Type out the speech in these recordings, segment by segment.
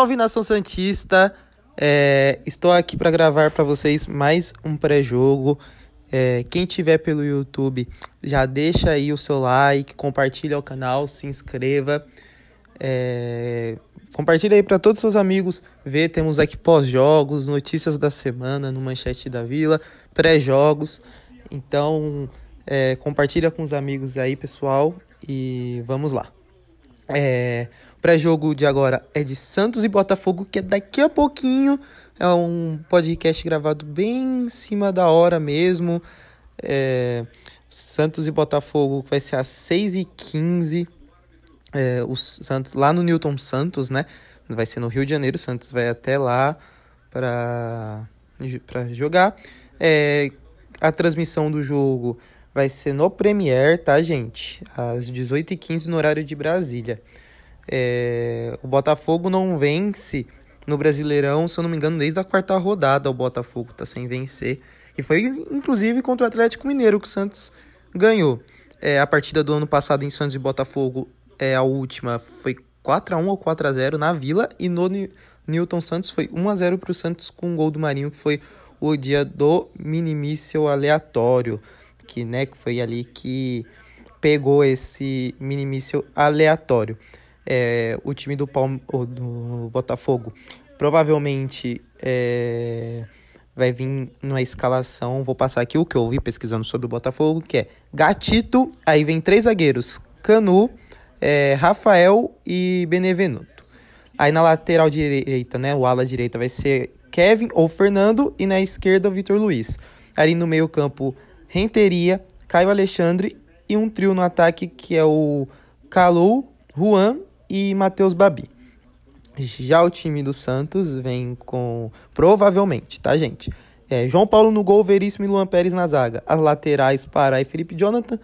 Salve nação Santista! É, estou aqui para gravar para vocês mais um pré-jogo. É, quem tiver pelo YouTube, já deixa aí o seu like, compartilha o canal, se inscreva. É, compartilha aí para todos os seus amigos ver. Temos aqui pós-jogos, notícias da semana no Manchete da Vila, pré-jogos. Então, é, compartilha com os amigos aí, pessoal, e vamos lá. É, o pré-jogo de agora é de Santos e Botafogo, que é daqui a pouquinho. É um podcast gravado bem em cima da hora mesmo. É, Santos e Botafogo vai ser às 6h15. É, o Santos, lá no Newton Santos, né? Vai ser no Rio de Janeiro. Santos vai até lá para jogar. É, a transmissão do jogo vai ser no Premiere, tá, gente? Às 18h15 no horário de Brasília. É, o Botafogo não vence no Brasileirão, se eu não me engano, desde a quarta rodada o Botafogo tá sem vencer. E foi inclusive contra o Atlético Mineiro que o Santos ganhou. É, a partida do ano passado em Santos e Botafogo, é, a última, foi 4 a 1 ou 4 a 0 na Vila. E no Newton Santos foi 1 a 0 para o Santos com um gol do Marinho, que foi o dia do minimício aleatório né, que foi ali que pegou esse minimício aleatório. É, o time do, Palme do Botafogo provavelmente é, vai vir numa escalação. Vou passar aqui o que eu ouvi pesquisando sobre o Botafogo, que é Gatito, aí vem três zagueiros: Canu, é, Rafael e Benevenuto. Aí na lateral direita, né, o ala direita vai ser Kevin ou Fernando e na esquerda o Vitor Luiz. Ali no meio-campo, Renteria, Caio Alexandre e um trio no ataque que é o Calu, Juan e Matheus Babi. Já o time do Santos vem com. Provavelmente, tá, gente? É, João Paulo no gol, Veríssimo e Luan Pérez na zaga. As laterais, Pará e Felipe Jonathan.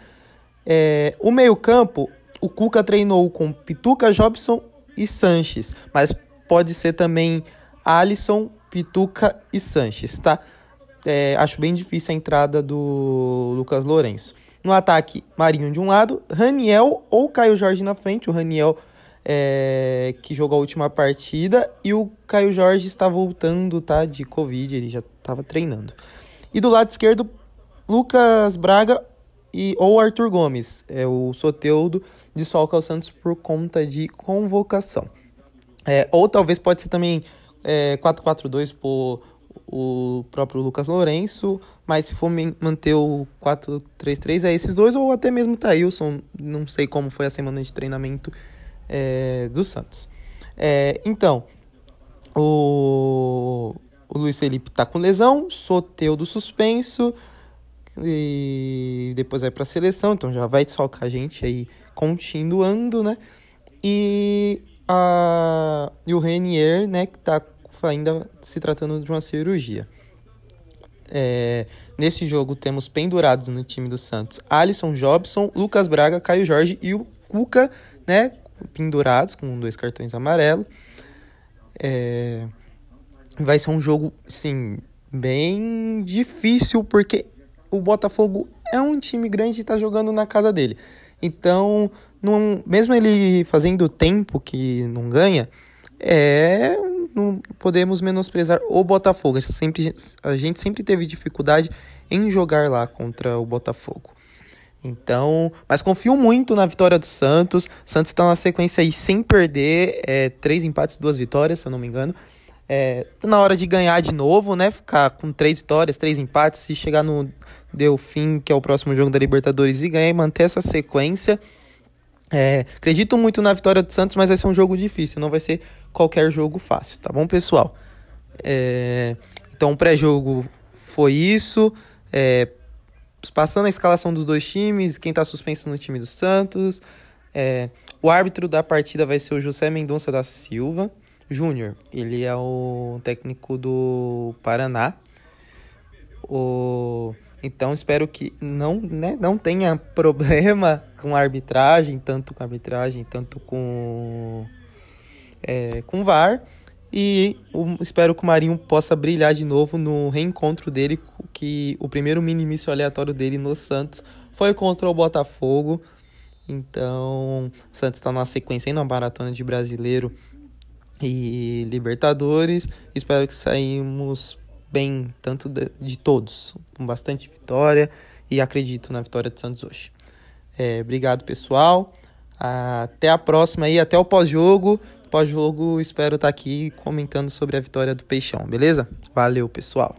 É, o meio-campo, o Cuca treinou com Pituca, Jobson e Sanches. Mas pode ser também Alisson, Pituca e Sanches, tá? É, acho bem difícil a entrada do Lucas Lourenço. No ataque, Marinho de um lado, Raniel ou Caio Jorge na frente. O Raniel é, que jogou a última partida e o Caio Jorge está voltando, tá? De Covid, ele já estava treinando. E do lado esquerdo, Lucas Braga e, ou Arthur Gomes. É o Soteudo de Solca Santos por conta de convocação. É, ou talvez pode ser também é, 4-4-2 por o próprio Lucas Lourenço, mas se for manter o 4-3-3 é esses dois, ou até mesmo o Thailson, não sei como foi a semana de treinamento é, do Santos. É, então, o, o Luiz Felipe tá com lesão, Soteu do suspenso, e depois vai para a seleção, então já vai desfalcar a gente aí continuando, né? E, a, e o Renier, né, que tá ainda se tratando de uma cirurgia. É, nesse jogo temos pendurados no time do Santos Alisson Jobson, Lucas Braga, Caio Jorge e o Cuca, né? Pendurados com dois cartões amarelos. É, vai ser um jogo, sim, bem difícil, porque o Botafogo é um time grande e está jogando na casa dele. Então, mesmo ele fazendo tempo que não ganha, é não podemos menosprezar o Botafogo. A gente, sempre, a gente sempre teve dificuldade em jogar lá contra o Botafogo. Então, mas confio muito na vitória do Santos. Santos está na sequência aí sem perder, é, três empates, duas vitórias, se eu não me engano. É, tá na hora de ganhar de novo, né? Ficar com três vitórias, três empates e chegar no Delfim, que é o próximo jogo da Libertadores, e ganhar e manter essa sequência. É, acredito muito na vitória do Santos, mas vai ser um jogo difícil, não vai ser qualquer jogo fácil, tá bom, pessoal? É, então, o pré-jogo foi isso. É, passando a escalação dos dois times, quem está suspenso no time do Santos. É, o árbitro da partida vai ser o José Mendonça da Silva Júnior. Ele é o técnico do Paraná. O, então espero que não, né, não tenha problema com a arbitragem, tanto com a arbitragem, tanto com é, com VAR. E espero que o Marinho possa brilhar de novo no reencontro dele, que o primeiro minimício aleatório dele no Santos foi contra o Botafogo. Então, o Santos está na sequência aí na maratona de brasileiro e Libertadores. Espero que saímos bem, tanto de, de todos, com bastante vitória e acredito na vitória do Santos hoje. É, obrigado, pessoal. Até a próxima aí, até o pós-jogo pós-jogo espero estar aqui comentando sobre a vitória do Peixão, beleza? Valeu, pessoal!